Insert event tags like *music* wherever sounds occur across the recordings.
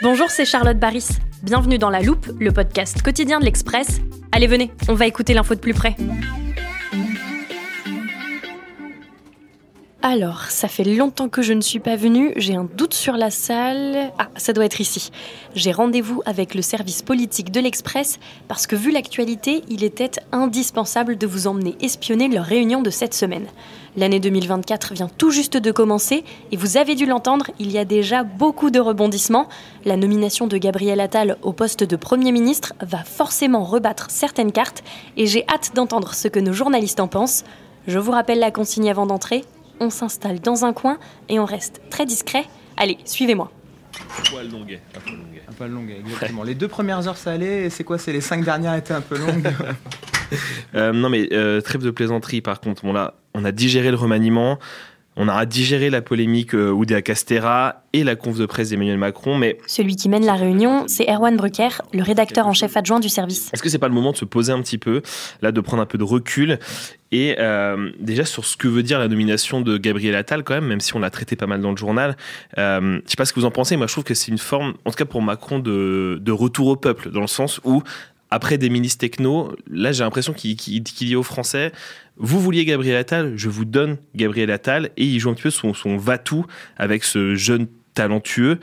Bonjour, c'est Charlotte Baris. Bienvenue dans La Loupe, le podcast quotidien de l'Express. Allez, venez, on va écouter l'info de plus près. Alors, ça fait longtemps que je ne suis pas venue, j'ai un doute sur la salle. Ah, ça doit être ici. J'ai rendez-vous avec le service politique de l'Express parce que vu l'actualité, il était indispensable de vous emmener espionner leur réunion de cette semaine. L'année 2024 vient tout juste de commencer et vous avez dû l'entendre, il y a déjà beaucoup de rebondissements. La nomination de Gabriel Attal au poste de Premier ministre va forcément rebattre certaines cartes et j'ai hâte d'entendre ce que nos journalistes en pensent. Je vous rappelle la consigne avant d'entrer, on s'installe dans un coin et on reste très discret. Allez, suivez-moi. Un poil longuet. Un poil longuet. Un poil longuet, exactement. Les deux premières heures, ça allait. Et c'est quoi C'est les cinq dernières étaient un peu longues. *laughs* Euh, non, mais euh, trêve de plaisanterie, par contre. Bon, là, on a digéré le remaniement. On aura digéré la polémique euh, Oudéa Castera et la conf de presse d'Emmanuel Macron, mais Celui qui mène la réunion, c'est Erwan Brucker, le rédacteur en chef adjoint du service. est-ce que c'est pas le moment de se poser un petit peu, là, de prendre un peu de recul et euh, déjà sur ce que veut dire la nomination de Gabriel Attal quand même, même si on l'a traité pas mal dans le journal. Euh, je sais pas ce que vous en pensez. Moi, je trouve que c'est une forme, en tout cas pour Macron, de, de retour au peuple, dans le sens où après des ministres techno, là j'ai l'impression qu'il qu'il dit aux Français, vous vouliez Gabriel Attal, je vous donne Gabriel Attal, et il joue un petit peu son, son va-tout avec ce jeune talentueux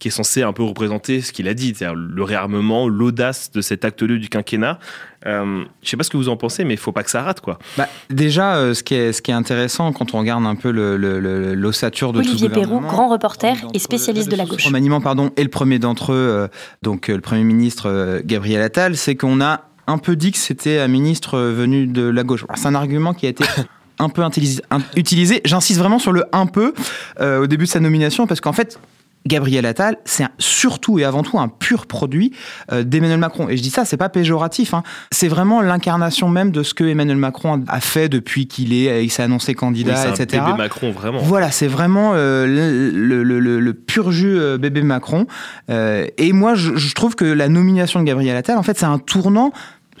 qui est censé un peu représenter ce qu'il a dit, c'est-à-dire le réarmement, l'audace de cet acte 2 du quinquennat. Euh, je sais pas ce que vous en pensez, mais il faut pas que ça rate, quoi. Bah, déjà, euh, ce, qui est, ce qui est intéressant quand on regarde un peu le- le- le- l'ossature de tout Olivier ce Perroux, gouvernement, grand reporter et spécialiste de la gauche. remaniement, pardon, et le premier d'entre eux, euh, donc euh, le Premier ministre euh, Gabriel Attal, c'est qu'on a un peu dit que c'était un ministre euh, venu de la gauche. C'est un argument qui a été un peu utilisé. J'insiste vraiment sur le un peu euh, au début de sa nomination parce qu'en fait, Gabriel Attal, c'est un- surtout et avant tout un pur produit euh, d'Emmanuel Macron. Et je dis ça, c'est pas péjoratif. hein. C'est vraiment l'incarnation même de ce que Emmanuel Macron a fait depuis qu'il est, il s'est annoncé Oui, candidat, c'est un etc. bébé Macron, vraiment. Voilà, c'est vraiment euh, le, le- le- le pur jus euh, bébé Macron. Euh, et moi, je, je trouve que la nomination de Gabriel Attal, en fait, c'est un tournant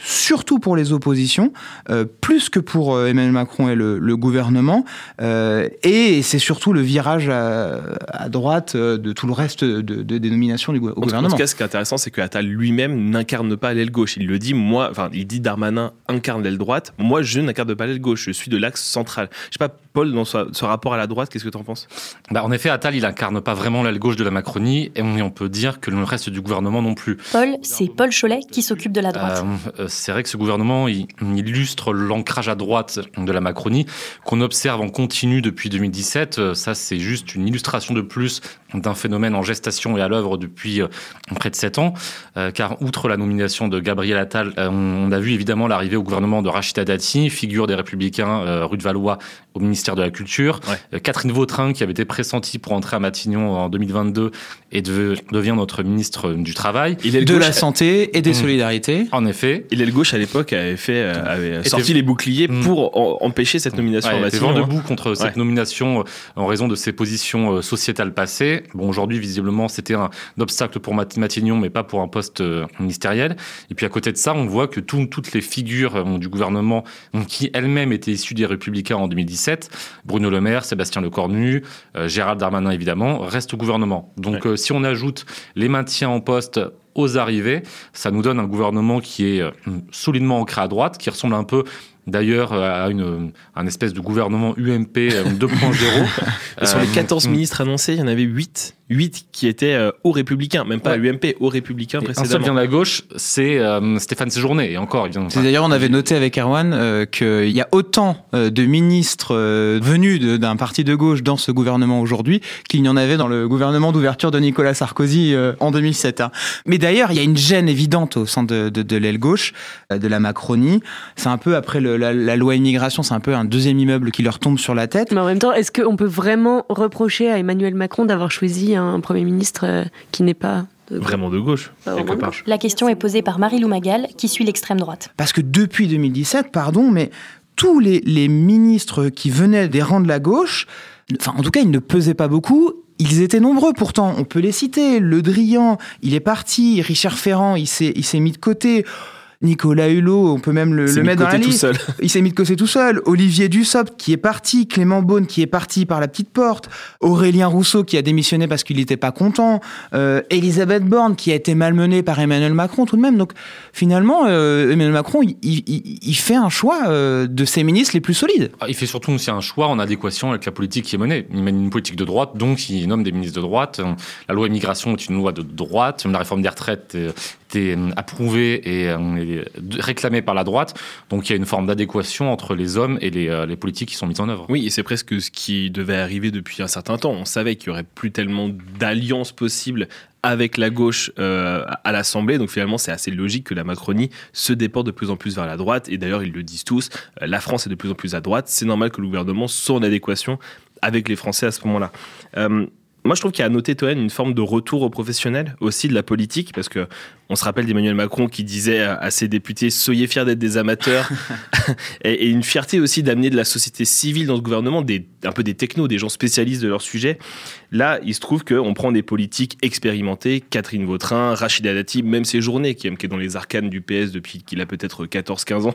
surtout pour les oppositions, euh, plus que pour euh, Emmanuel Macron et le, le gouvernement. Euh, et c'est surtout le virage à, à droite de tout le reste de, de- des nominations du gou- au En gouvernement. tout cas, ce qui est intéressant, c'est que Attal lui-même n'incarne pas l'aile gauche. Il le dit, moi, enfin, il dit Darmanin incarne l'aile droite. Moi, je n'incarne pas l'aile gauche. Je suis de l'axe central. Je sais pas, Paul, dans ce, ce rapport à la droite, qu'est-ce que tu en penses? Bah, en effet, Attal, il incarne pas vraiment l'aile gauche de la Macronie, et on, on peut dire que le reste du gouvernement non plus. Paul, c'est Paul Cholet qui s'occupe de la droite. Euh, euh, c'est vrai que ce gouvernement il, il illustre l'ancrage à droite de la Macronie qu'on observe en continu depuis 2017. Euh, Ça, c'est juste une illustration de plus d'un phénomène en gestation et à l'œuvre depuis près de sept ans. Euh, car outre la nomination de Gabriel Attal, euh, on, on a vu évidemment l'arrivée au gouvernement de Rachida Dati, figure des Républicains euh, rue de Valois au ministère de la Culture. Ouais. Euh, Catherine Vautrin, qui avait été pressentie pour entrer à Matignon en 2022 et de- devient notre ministre du Travail. Il est de gauche, la santé et des Mmh. solidarités. En effet, Il est le gauche à l'époque avait fait, euh, avait Était- sorti les boucliers Mm. pour en- empêcher cette nomination Ouais, était Matignon, vent hein. debout contre cette nomination euh, en raison de ses positions euh, sociétales passées. Bon, aujourd'hui, visiblement, c'était un obstacle pour Mat- Matignon, mais pas pour un poste euh, ministériel. Et puis, à côté de ça, on voit que tout- toutes les figures euh, du gouvernement euh, qui elles-mêmes étaient issues des Républicains en 2017, Bruno Le Maire, Sébastien Lecornu, euh, Gérald Darmanin, évidemment, restent au gouvernement. Donc, euh, si on ajoute les maintiens en poste aux arrivées, ça nous donne un gouvernement qui est euh, solidement ancré à droite, qui ressemble un peu d'ailleurs à une, un espèce de gouvernement UMP 2.0. *laughs* sur les 14 ministres annoncés, il y en avait 8 8 qui étaient euh, aux républicains, même pas Ouais. UMP, aux républicains Et Un seul précédemment. vient de la gauche, c'est euh, Stéphane Séjourné. Et encore, il vient. C'est D'ailleurs, on avait noté avec Erwan euh, qu'il y a autant euh, de ministres euh, venus de- d'un parti de gauche dans ce gouvernement aujourd'hui qu'il n'y en avait dans le gouvernement d'ouverture de Nicolas Sarkozy euh, en 2007. hein. Mais d'ailleurs, il y a une gêne évidente au sein de, de, de l'aile gauche, euh, de la Macronie. C'est un peu après le- la, la loi immigration, c'est un peu un deuxième immeuble qui leur tombe sur la tête. Mais en même temps, est-ce qu'on peut vraiment reprocher à Emmanuel Macron d'avoir choisi un Premier ministre euh, qui n'est pas Vraiment de gauche, quelque part. La question est posée par Marie-Lou Magal, qui suit l'extrême droite. Parce que depuis 2017, pardon, mais tous les, les ministres qui venaient des rangs de la gauche, enfin en tout cas ils ne pesaient pas beaucoup, ils étaient nombreux pourtant, on peut les citer, Le Drian, il est parti, Richard Ferrand, il s'est il s'est mis de côté, Nicolas Hulot, on peut même le, mettre dans la côté tout liste. seul. Il s'est mis de côté tout seul. Olivier Dussopt qui est parti, Clément Beaune qui est parti par la petite porte, Aurélien Rousseau qui a démissionné parce qu'il n'était pas content, euh, Elisabeth Borne qui a été malmenée par Emmanuel Macron tout de même. Donc finalement, euh, Emmanuel Macron, il, il- il fait un choix euh, de ses ministres les plus solides. Ah, Il fait surtout aussi un choix en adéquation avec la politique qui est menée. Il mène une politique de droite, donc il nomme des ministres de droite. La loi immigration est une loi de droite. La réforme des retraites était approuvée et et réclamée par la droite. Donc il y a une forme d'adéquation entre les hommes et les, euh, les politiques qui sont mises en œuvre. Oui, et c'est presque ce qui devait arriver depuis un certain temps. On savait qu'il y aurait plus tellement d'alliances possibles avec la gauche euh, à l'Assemblée. Donc finalement, c'est assez logique que la Macronie se déporte de plus en plus vers la droite. Et d'ailleurs, ils le disent tous, euh, la France est de plus en plus à droite. C'est normal que le gouvernement soit en adéquation avec les Français à ce moment-là. Euh, moi, je trouve qu'il y a à noter, Toen, une forme de retour au professionnel aussi de la politique, parce que on se rappelle d'Emmanuel Macron qui disait à à ses députés soyez fiers d'être des amateurs, *laughs* et, et une fierté aussi d'amener de la société civile dans ce gouvernement, des, un peu des technos, des gens spécialistes de leur sujet. Là, il se trouve qu'on prend des politiques expérimentées, Catherine Vautrin, Rachida Dati, même ses journées, qui, est dans les arcanes du PS depuis qu'il a peut-être 14-15 ans.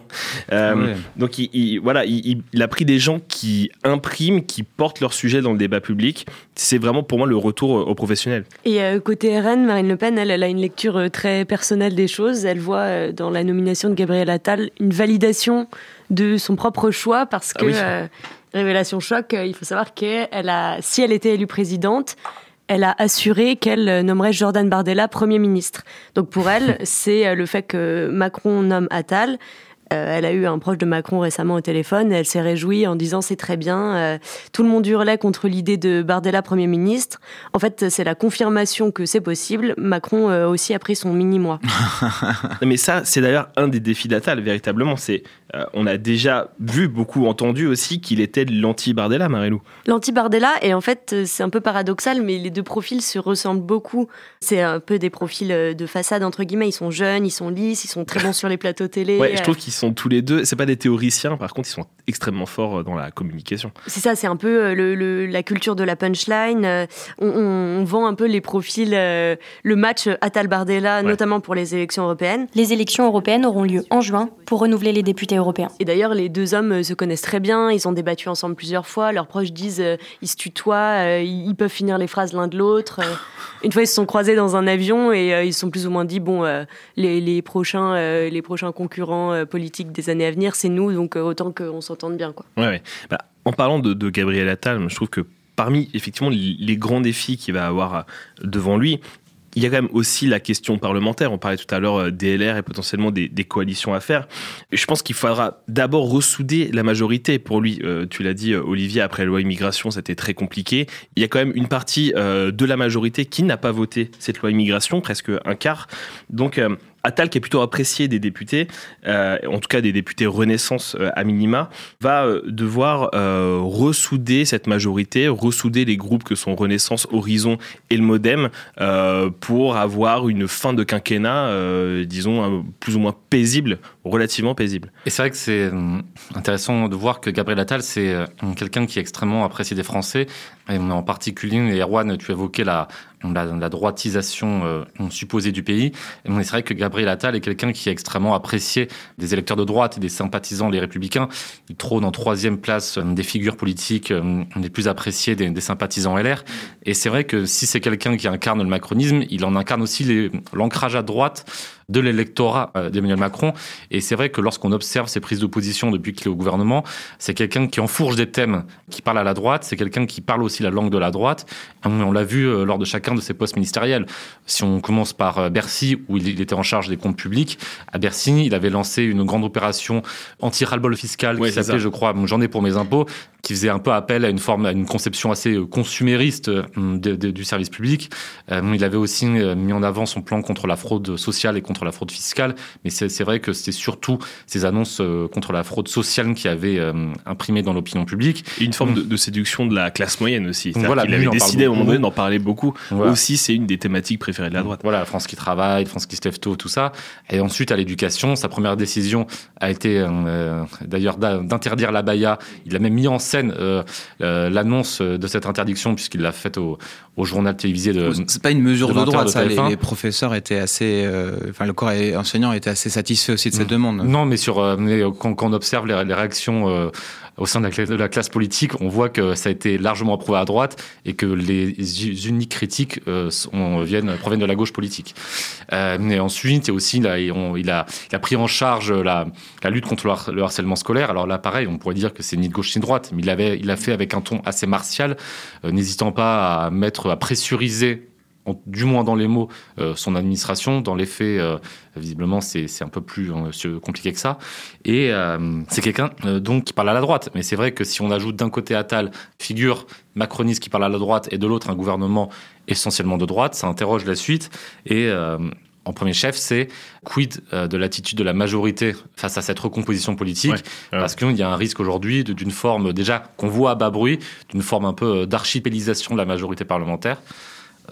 Euh, Ouais. Donc il, il- voilà, il, a pris des gens qui impriment, qui portent leur sujet dans le débat public. C'est vraiment pour moi le retour au professionnel. Et euh, côté RN, Marine Le Pen, elle, elle a une lecture euh, très personnelle des choses. Elle voit euh, dans la nomination de Gabriel Attal une validation de son propre choix parce Ah que, oui. Révélation choc, euh, il faut savoir qu'elle a, si elle était élue présidente, elle a assuré qu'elle euh, nommerait Jordan Bardella Premier ministre. Donc pour elle, *laughs* c'est euh, le fait que Macron nomme Attal. Euh, elle a eu un proche de Macron récemment au téléphone et elle s'est réjouie en disant c'est très bien. euh, tout le monde hurlait contre l'idée de Bardella Premier ministre. En fait, c'est la confirmation que c'est possible. Macron euh, aussi a pris son mini-mois. *laughs* Mais ça, c'est d'ailleurs un des défis d'Attal, véritablement. C'est, on a déjà vu, beaucoup entendu aussi, qu'il était de l'anti-Bardella, Marilou. L'anti-Bardella, et en fait, c'est un peu paradoxal, mais les deux profils se ressemblent beaucoup. C'est un peu des profils de façade, entre guillemets. Ils sont jeunes, ils sont lisses, ils sont très bons sur les plateaux télé. Ouais, je trouve qu'ils sont tous les deux, c'est pas des théoriciens, par contre, ils sont extrêmement forts euh, dans la communication. C'est ça, c'est un peu euh, le, le- la culture de la punchline. Euh, On, on- on vend un peu les profils, le match Attal-Bardella, Ouais. notamment pour les élections européennes. Les élections européennes auront lieu en juin pour renouveler les députés européens. Et d'ailleurs, les deux hommes se connaissent très bien, ils ont débattu ensemble plusieurs fois, leurs proches disent, ils se tutoient, ils peuvent finir les phrases l'un de l'autre. une fois, ils se sont croisés dans un avion et ils se sont plus ou moins dit, bon, les, les prochains, les prochains concurrents politiques des années à venir, c'est nous, donc autant qu'on bien. Quoi. Bah, en parlant de, Gabriel Attal, je trouve que parmi effectivement les grands défis qu'il va avoir euh, devant lui, il y a quand même aussi la question parlementaire. On parlait tout à l'heure euh, des LR et potentiellement des, coalitions à faire. Je pense qu'il faudra d'abord ressouder la majorité. Pour lui, euh, tu l'as dit, Olivier, après la loi immigration, c'était très compliqué. Il y a quand même une partie de la majorité qui n'a pas voté cette loi immigration, presque un quart. Donc, Attal, qui est plutôt apprécié des députés, euh, en tout cas des députés Renaissance euh, à minima, va euh, devoir ressouder cette majorité, ressouder les groupes que sont Renaissance, Horizon et le Modem pour avoir une fin de quinquennat, disons, plus ou moins paisible, relativement paisible. Et c'est vrai que c'est hum, intéressant de voir que Gabriel Attal, c'est quelqu'un qui est extrêmement apprécié des Français. Et en particulier, Erwan, tu évoquais la, la, la droitisation euh, supposée du pays. Et c'est vrai que Gabriel Attal est quelqu'un qui est extrêmement apprécié des électeurs de droite et des sympathisants les républicains. Il trône en troisième place euh, des figures politiques euh, les plus appréciées des, des sympathisants LR. Et c'est vrai que si c'est quelqu'un qui incarne le macronisme, il en incarne aussi l'ancrage à droite de l'électorat euh, d'Emmanuel Macron. Et c'est vrai que lorsqu'on observe ses prises de position depuis qu'il est au gouvernement, c'est quelqu'un qui enfourche des thèmes, qui parle à la droite, c'est quelqu'un qui parle aussi la langue de la droite. On l'a vu euh, lors de chacun de ses postes ministériels. Si on commence par euh, Bercy, où il était en charge des comptes publics, à Bercy, il avait lancé une grande opération anti-ras-le-bol fiscal qui s'appelait, je crois, J'en ai pour mes impôts, qui faisait un peu appel à une forme, à une conception assez consumériste du service public. Il avait aussi mis en avant son plan contre la fraude sociale et contre contre la fraude fiscale, mais c'est vrai que c'était surtout ces annonces euh, contre la fraude sociale qui avaient euh, imprimé dans l'opinion publique. Et une forme de, séduction de la classe moyenne aussi. Voilà, il avait décidé à un moment donné d'en parler beaucoup. Aussi, c'est une des thématiques préférées de la droite. Voilà, France qui travaille, France qui se lève tôt, tout ça. Et ensuite, à l'éducation, sa première décision a été euh, d'ailleurs d'interdire la baya. Il a même mis en scène l'annonce de cette interdiction puisqu'il l'a faite au, au, journal télévisé de. C'est pas une mesure de, droite, ça. Les, professeurs étaient assez le corps enseignant était assez satisfait aussi de cette mm. demande. Non, mais sur euh, euh, quand, on observe les, réactions euh, au sein de la, classe politique, on voit que ça a été largement approuvé à droite et que les uniques critiques viennent, proviennent de la gauche politique. mais ensuite, il, aussi, là, il, a, il a pris en charge la, lutte contre le harcèlement scolaire. Alors là, pareil, on pourrait dire que c'est ni de gauche ni de droite, mais il avait, il l'a fait avec un ton assez martial, n'hésitant pas à mettre, à pressuriser du moins dans les mots, euh, son administration. Dans les faits, euh, visiblement, c'est un peu plus euh, compliqué que ça. Et c'est quelqu'un donc qui parle à la droite. Mais c'est vrai que si on ajoute d'un côté Attal, figure macroniste qui parle à la droite, et de l'autre un gouvernement essentiellement de droite, ça interroge la suite. Et en premier chef, c'est quid de l'attitude de la majorité face à cette recomposition politique? Parce qu'il y a un risque aujourd'hui d'une forme, déjà qu'on voit à bas bruit, d'une forme un peu d'archipélisation de la majorité parlementaire.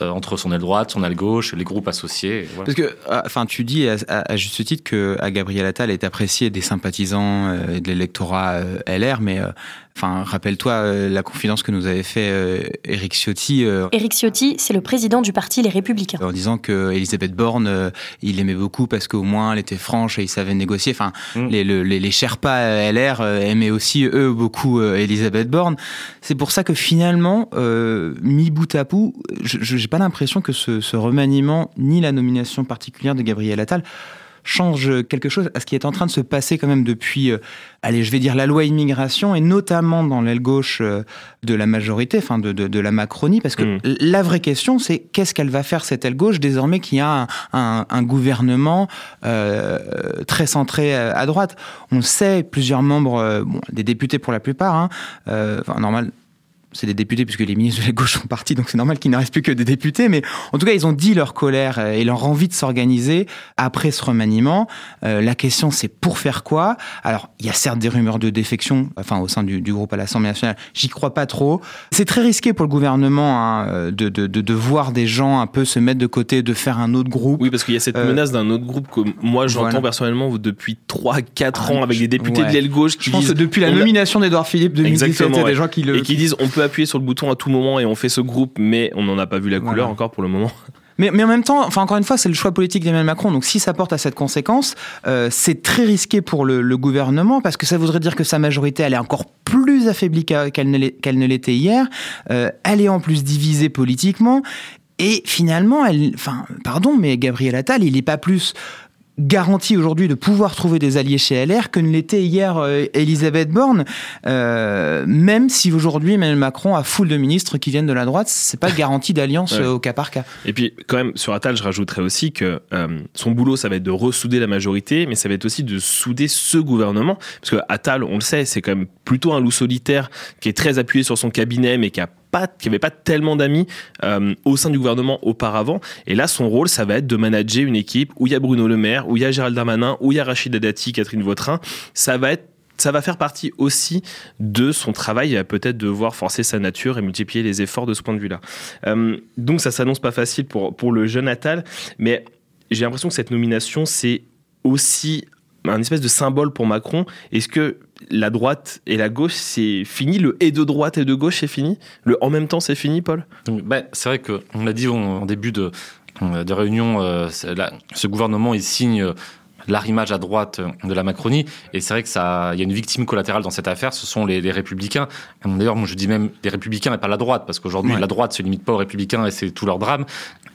Euh, entre son aile droite, son aile gauche, les groupes associés. Parce que, ah, enfin, tu dis à, juste titre que à Gabriel Attal est apprécié des sympathisants euh, et de l'électorat euh, LR, mais Enfin, rappelle-toi euh, la confidence que nous avait fait euh, Éric Ciotti. Euh, Éric Ciotti, c'est le président du parti Les Républicains. En disant que Elisabeth Borne, il l'aimait beaucoup parce qu'au moins elle était franche et il savait négocier. Enfin, mm. les, les, les Sherpas LR aimaient aussi eux beaucoup Elisabeth Borne. C'est pour ça que finalement, mi bout à bout, je n'ai pas l'impression que ce, ce remaniement ni la nomination particulière de Gabriel Attal change quelque chose à ce qui est en train de se passer quand même depuis, euh, allez, je vais dire la loi immigration et notamment dans l'aile gauche euh, de la majorité, enfin de, de, la Macronie, parce que mm. la vraie question c'est qu'est-ce qu'elle va faire cette aile gauche désormais qu'il y a un, un, gouvernement euh, très centré à droite. On sait, plusieurs membres, bon, des députés pour la plupart, hein, enfin, normal, c'est des députés puisque les ministres de la gauche sont partis, donc c'est normal qu'il ne reste plus que des députés. Mais en tout cas, ils ont dit leur colère et leur envie de s'organiser après ce remaniement. Euh, la question, c'est pour faire quoi? Alors, il y a certes des rumeurs de défection, enfin au sein du, groupe à l'Assemblée nationale. J'y crois pas trop. C'est très risqué pour le gouvernement hein, de, de, de, voir des gens un peu se mettre de côté, de faire un autre groupe. Oui, parce qu'il y a cette euh, menace d'un autre groupe que moi j'entends personnellement depuis 3-4 ans avec des députés de l'aile gauche qui Je pense que depuis la nomination d'Edouard Philippe 2017, il y a des gens qui le et qui disent on peut appuyer sur le bouton à tout moment et on fait ce groupe, mais on n'en a pas vu la couleur encore pour le moment. *laughs* Mais, mais, en même temps, enfin encore une fois, c'est le choix politique d'Emmanuel Macron. Donc si ça porte à cette conséquence, euh, c'est très risqué pour le, gouvernement parce que ça voudrait dire que sa majorité elle est encore plus affaiblie qu'elle ne l'était hier. Euh, elle est en plus divisée politiquement. Et finalement, elle, enfin, pardon, mais Gabriel Attal, il n'est pas plus garantie aujourd'hui de pouvoir trouver des alliés chez LR que ne l'était hier euh, Elisabeth Borne, euh, même si aujourd'hui Emmanuel Macron a foule de ministres qui viennent de la droite, c'est pas *laughs* garantie d'alliance euh, au cas par cas. Et puis quand même sur Attal, je rajouterais aussi que son boulot ça va être de ressouder la majorité, mais ça va être aussi de souder ce gouvernement, parce que Attal, on le sait, c'est quand même plutôt un loup solitaire qui est très appuyé sur son cabinet, mais qui a qui avait pas tellement d'amis euh, au sein du gouvernement auparavant. Et là, son rôle, ça va être de manager une équipe où il y a Bruno Le Maire, où il y a Gérald Darmanin, où il y a Rachida Dati, Catherine Vautrin. Ça va être ça va faire partie aussi de son travail. Il va peut-être devoir forcer sa nature et multiplier les efforts de ce point de vue-là. Euh, donc ça s'annonce pas facile pour, pour le jeune Attal, mais j'ai l'impression que cette nomination, c'est aussi un espèce de symbole pour Macron. Est-ce que la droite et la gauche, c'est fini? Le et de droite et de gauche, c'est fini? Le en même temps, c'est fini, Paul? Ben, C'est vrai qu'on l'a dit en, début de, de réunion, euh, ce gouvernement, il signe l'arrimage à droite de la Macronie. Et c'est vrai que ça, il y a une victime collatérale dans cette affaire, ce sont les, les républicains. D'ailleurs, moi je dis même les républicains et pas la droite, parce qu'aujourd'hui la droite se limite pas aux républicains et c'est tout leur drame.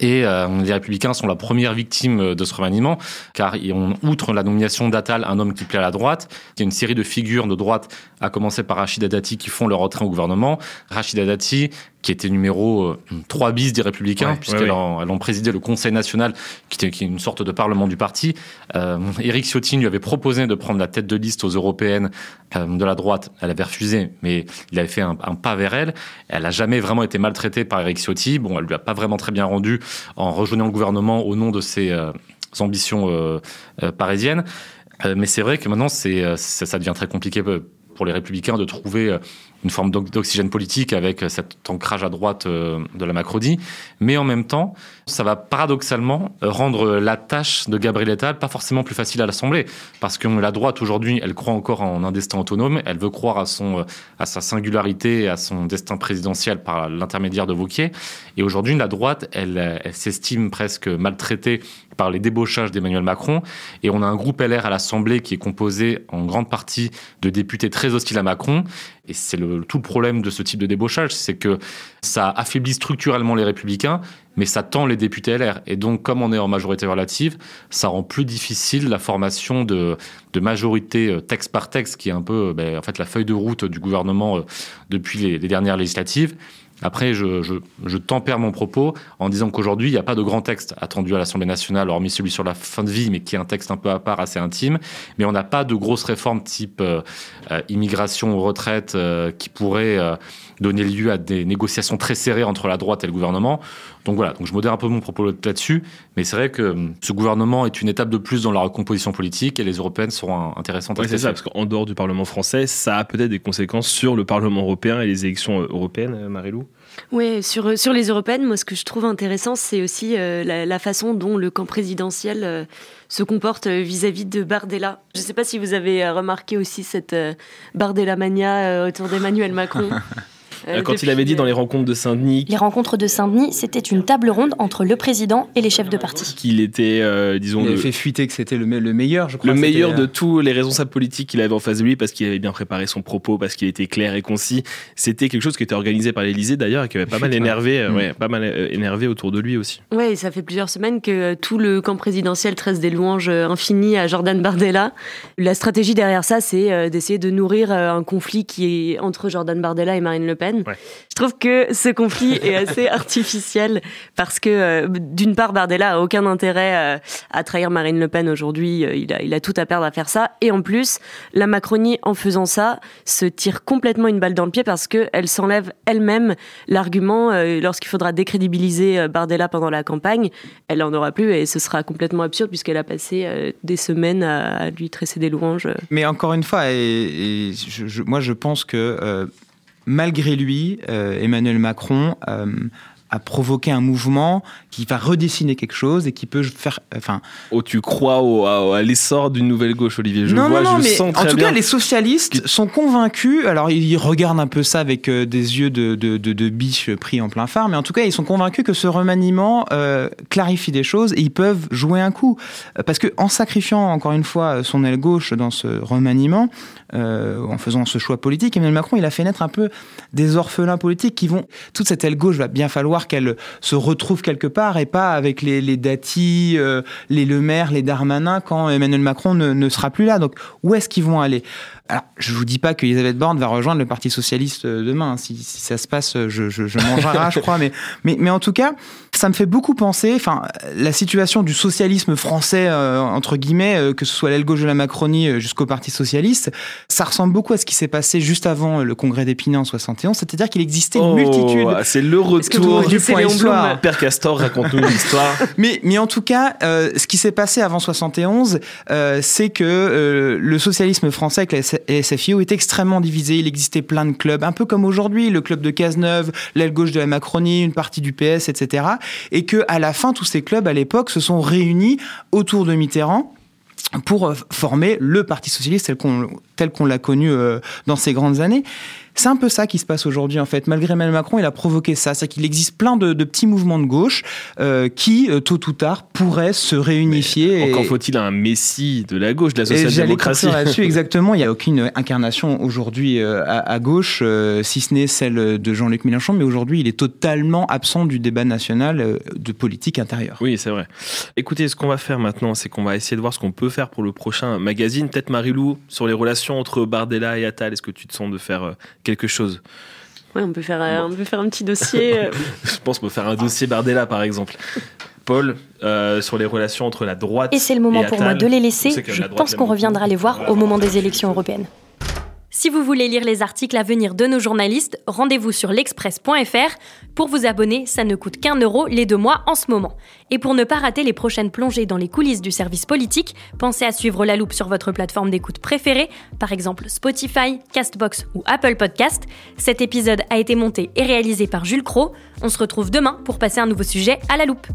Et euh, les républicains sont la première victime de ce remaniement, car on, outre la nomination d'Attal, un homme qui plaît à la droite, il y a une série de figures de droite, à commencer par Rachida Dati, qui font leur entrée au gouvernement. Rachida Dati, qui était numéro 3 euh, bis des Républicains, puisqu'elles ont, présidé le Conseil national, qui était une sorte de parlement du parti. Euh, Éric Ciotti lui avait proposé de prendre la tête de liste aux européennes euh, de la droite. Elle avait refusé, mais il avait fait un, pas vers elle. Elle n'a jamais vraiment été maltraitée par Éric Ciotti. Bon, elle lui a pas vraiment très bien rendu en rejoignant le gouvernement au nom de ses euh, ambitions parisiennes. mais c'est vrai que maintenant, c'est, ça devient très compliqué pour les républicains de trouver une forme d'oxygène politique avec cet ancrage à droite euh, de la Macronie. Mais en même temps, ça va paradoxalement rendre la tâche de Gabriel Attal pas forcément plus facile à l'Assemblée. Parce que la droite, aujourd'hui, elle croit encore en un destin autonome. Elle veut croire à, son, à sa singularité à son destin présidentiel par l'intermédiaire de Vauquier. Et aujourd'hui, la droite, elle s'estime presque maltraitée par les débauchages d'Emmanuel Macron. Et on a un groupe LR à l'Assemblée qui est composé en grande partie de députés très hostiles à Macron et c'est le, tout le problème de ce type de débauchage, c'est que ça affaiblit structurellement les républicains, mais ça tend les députés LR. Et donc, comme on est en majorité relative, ça rend plus difficile la formation de, de majorité euh, texte par texte, qui est un peu ben, en fait la feuille de route du gouvernement euh, depuis les, les dernières législatives. Après, je, tempère mon propos en disant qu'aujourd'hui, il n'y a pas de grand texte attendu à l'Assemblée nationale, hormis celui sur la fin de vie, mais qui est un texte un peu à part, assez intime. Mais on n'a pas de grosses réformes type euh, euh immigration ou retraite euh, qui pourraient donner lieu à des négociations très serrées entre la droite et le gouvernement. Donc voilà, donc je modère un peu mon propos là-dessus, mais c'est vrai que ce gouvernement est une étape de plus dans la recomposition politique et les européennes seront intéressantes. Oui, c'est ça, parce qu'en dehors du Parlement français, ça a peut-être des conséquences sur le Parlement européen et les élections européennes, Marilou oui, sur, sur les européennes, moi ce que je trouve intéressant, c'est aussi euh, la, façon dont le camp présidentiel euh, se comporte euh, vis-à-vis de Bardella. Je ne sais pas si vous avez remarqué aussi cette Bardella mania autour d'Emmanuel Macron. *laughs* Euh, Quand il avait dit dans les rencontres de Saint-Denis. Les rencontres de Saint-Denis, c'était une table ronde entre le président et les chefs de parti. Qu'il était, euh, disons. Il avait fait fuiter que c'était le, le, meilleur, je crois. Le meilleur de euh, tous les responsables politiques qu'il avait en face de lui parce qu'il avait bien préparé son propos, parce qu'il était clair et concis. C'était quelque chose qui était organisé par l'Élysée d'ailleurs et qui avait pas mal énervé, mm. ouais, pas mal énervé autour de lui aussi. Ouais, ça fait plusieurs semaines que tout le camp présidentiel tresse des louanges infinies à Jordan Bardella. La stratégie derrière ça, c'est d'essayer de nourrir un conflit qui est entre Jordan Bardella et Marine Le Pen. Ouais. Je trouve que ce conflit est *laughs* assez artificiel parce que euh, d'une part Bardella a aucun intérêt euh, à trahir Marine Le Pen aujourd'hui, euh, il, a, il a tout à perdre à faire ça et en plus la Macronie en faisant ça se tire complètement une balle dans le pied parce que elle s'enlève elle-même l'argument lorsqu'il faudra décrédibiliser Bardella pendant la campagne, elle en aura plus et ce sera complètement absurde puisqu'elle a passé des semaines à, lui tresser des louanges. Mais encore une fois, et, je, moi je pense que malgré lui, euh, Emmanuel Macron euh, a provoqué un mouvement qui va redessiner quelque chose et qui peut faire. Enfin. Oh, tu crois au, à, l'essor d'une nouvelle gauche, Olivier? Je non, vois, non, je mais sens en tout bien. cas, les socialistes sont convaincus. Alors, ils regardent un peu ça avec euh, des yeux de, de, de, de, biche pris en plein phare, mais en tout cas, ils sont convaincus que ce remaniement euh, clarifie des choses et ils peuvent jouer un coup. Parce que en sacrifiant encore une fois son aile gauche dans ce remaniement, euh, en faisant ce choix politique, Emmanuel Macron, il a fait naître un peu des orphelins politiques qui vont. Toute cette aile gauche va bien falloir qu'elle se retrouve quelque part et pas avec les, les Dati, euh, les Le Maire, les Darmanin quand Emmanuel Macron ne, ne sera plus là. Donc où est-ce qu'ils vont aller? Alors, je vous dis pas qu'Elisabeth Borne va rejoindre le Parti socialiste euh, demain. Si, si ça se passe, je, je, je mange un *laughs* je crois. Mais, mais, mais en tout cas, ça me fait beaucoup penser. Enfin, la situation du socialisme français euh, entre guillemets, euh, que ce soit l'aile gauche de la Macronie euh, jusqu'au Parti socialiste, ça ressemble beaucoup à ce qui s'est passé juste avant le congrès d'Épinay en 71. C'est-à-dire qu'il existait une Oh, multitude. c'est le retour du point histoire. Père Castor, raconte-nous l'histoire. *laughs* Mais, mais en tout cas, euh, ce qui s'est passé avant 71, euh, c'est que euh, le socialisme français avec la SFIO est extrêmement divisé. Il existait plein de clubs, un peu comme aujourd'hui, le club de Cazeneuve, l'aile gauche de la Macronie, une partie du PS, etc. Et que à la fin, tous ces clubs à l'époque se sont réunis autour de Mitterrand pour euh, former le Parti socialiste tel qu'on l'a connu euh, dans ces grandes années. C'est un peu ça qui se passe aujourd'hui en fait. Malgré Emmanuel Macron, il a provoqué ça. C'est qu'il existe plein de, petits mouvements de gauche euh, qui, euh, tôt ou tard, pourraient se réunifier. encore faut-il un messie de la gauche, de la social-démocratie. là-dessus, *laughs* exactement. Il n'y a aucune incarnation aujourd'hui euh, à, gauche, si ce n'est celle de Jean-Luc Mélenchon, mais aujourd'hui, il est totalement absent du débat national de politique intérieure. Oui, c'est vrai. Écoutez, ce qu'on va faire maintenant, c'est qu'on va essayer de voir ce qu'on peut faire pour le prochain magazine. Peut-être Marilou, sur les relations entre Bardella et Attal. Est-ce que tu te sens de faire quelque chose oui, on peut faire, on peut faire un petit dossier. *laughs* Euh. Je pense qu'on peut faire un dossier Bardella, par exemple. Paul, euh, sur les relations entre la droite. Et c'est le moment pour moi de les laisser. Je pense qu'on reviendra les voir au moment des élections européennes. Si vous voulez lire les articles à venir de nos journalistes, rendez-vous sur l'express.fr. Pour vous abonner, ça ne coûte qu'un euro les deux mois en ce moment. Et pour ne pas rater les prochaines plongées dans les coulisses du service politique, pensez à suivre la loupe sur votre plateforme d'écoute préférée, par exemple Spotify, Castbox ou Apple Podcast. Cet épisode a été monté et réalisé par Jules Cro. On se retrouve demain pour passer un nouveau sujet à la loupe.